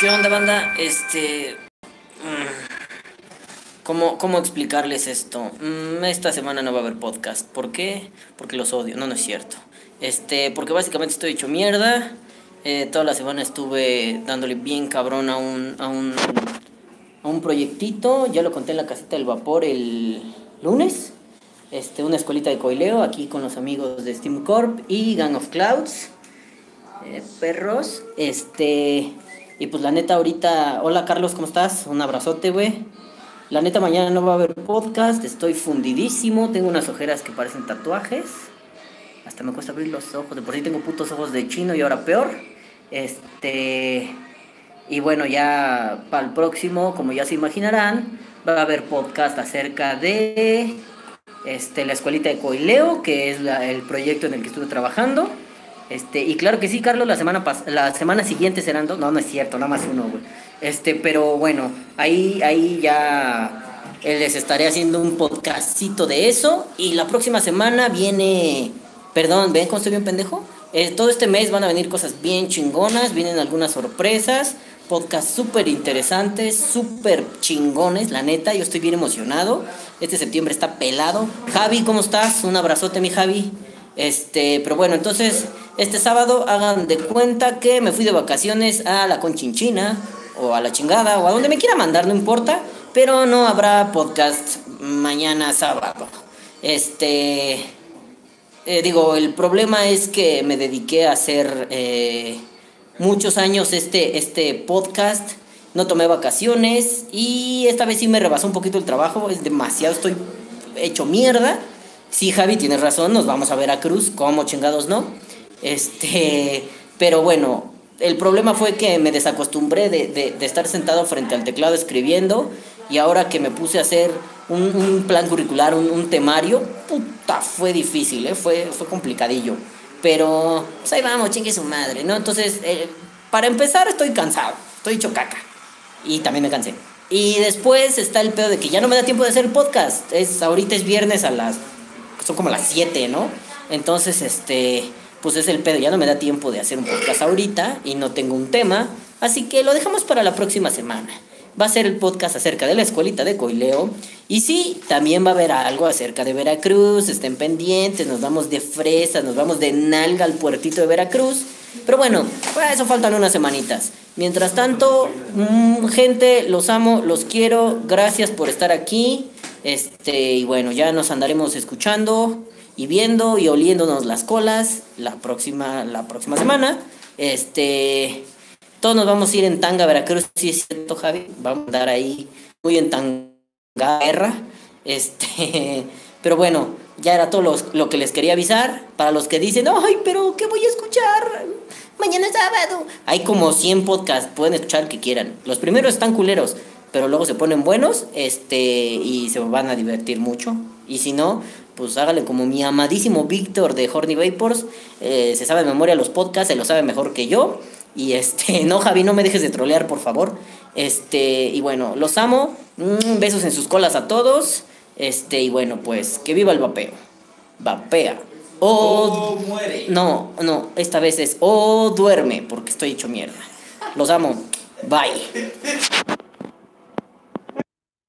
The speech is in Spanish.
¿Qué onda, banda? Este. mm, ¿Cómo, cómo explicarles esto? Mm, Esta semana no va a haber podcast. ¿Por qué? Porque los odio. No, no es cierto. Este, porque básicamente estoy hecho mierda. Eh, toda la semana estuve dándole bien cabrón a un, a un, a un proyectito. Ya lo conté en la caseta del vapor el lunes. Este, una escuelita de coileo aquí con los amigos de Steam Corp y Gang of Clouds. Eh, perros. Este. Y pues la neta, ahorita. Hola Carlos, ¿cómo estás? Un abrazote, güey. La neta, mañana no va a haber podcast. Estoy fundidísimo. Tengo unas ojeras que parecen tatuajes. Hasta me cuesta abrir los ojos. De por sí tengo putos ojos de chino y ahora peor. Este. Y bueno, ya para el próximo, como ya se imaginarán, va a haber podcast acerca de este, la escuelita de Coileo, que es el proyecto en el que estuve trabajando. Este, y claro que sí, Carlos, la semana pas- la semana siguiente serán dos. No, no es cierto, nada más uno, güey. Este, pero bueno, ahí, ahí ya les estaré haciendo un podcastito de eso. Y la próxima semana viene. Perdón, ¿ven cómo estoy bien pendejo? Eh, todo este mes van a venir cosas bien chingonas, vienen algunas sorpresas, podcasts súper interesantes, súper chingones, la neta, yo estoy bien emocionado. Este septiembre está pelado. Javi, ¿cómo estás? Un abrazote, mi Javi. Este, pero bueno, entonces, este sábado hagan de cuenta que me fui de vacaciones a la Conchinchina, o a la chingada, o a donde me quiera mandar, no importa, pero no habrá podcast mañana sábado. Este, eh, digo, el problema es que me dediqué a hacer eh, muchos años este, este podcast, no tomé vacaciones y esta vez sí me rebasó un poquito el trabajo, es demasiado, estoy hecho mierda. Sí, Javi, tienes razón, nos vamos a Veracruz, como chingados no. Este, pero bueno, el problema fue que me desacostumbré de, de- estar sentado frente al teclado escribiendo y ahora que me puse a hacer un, plan curricular, un, temario, puta, fue difícil, ¿eh? fue, fue complicadillo. Pero, pues ahí vamos, chingue su madre, ¿no? Entonces, eh, para empezar, estoy cansado, estoy hecho caca. Y también me cansé. Y después está el pedo de que ya no me da tiempo de hacer el podcast. Es, ahorita es viernes a las. Son como las 7, ¿no? Entonces, este. Pues es el pedo. Ya no me da tiempo de hacer un podcast ahorita. Y no tengo un tema. Así que lo dejamos para la próxima semana. Va a ser el podcast acerca de la escuelita de Coileo. Y sí, también va a haber algo acerca de Veracruz. Estén pendientes. Nos vamos de fresa. Nos vamos de nalga al puertito de Veracruz. Pero bueno, para eso faltan unas semanitas. Mientras tanto, mm, gente, los amo, los quiero. Gracias por estar aquí. Este, y bueno, ya nos andaremos escuchando y viendo y oliéndonos las colas la próxima, la próxima semana. Este, todos nos vamos a ir en tanga a Veracruz, si es cierto, Javi. Vamos a andar ahí muy en tanga guerra. Este, pero bueno, ya era todo lo, que les quería avisar. Para los que dicen, ay, pero ¿qué voy a escuchar? Mañana es sábado. Hay como 100 podcasts, pueden escuchar que quieran. Los primeros están culeros, pero luego se ponen buenos este, y se van a divertir mucho. Y si no, pues hágale como mi amadísimo Víctor de Horny Vapors. eh, se sabe de memoria los podcasts, se lo sabe mejor que yo. Y este, no, Javi, no me dejes de trolear, por favor. Este, y bueno, los amo. Mm, besos en sus colas a todos. Este, y bueno, pues, que viva el vapeo. Vapea. O muere. no, no, esta vez es o duerme, porque estoy hecho mierda. Los amo. Bye.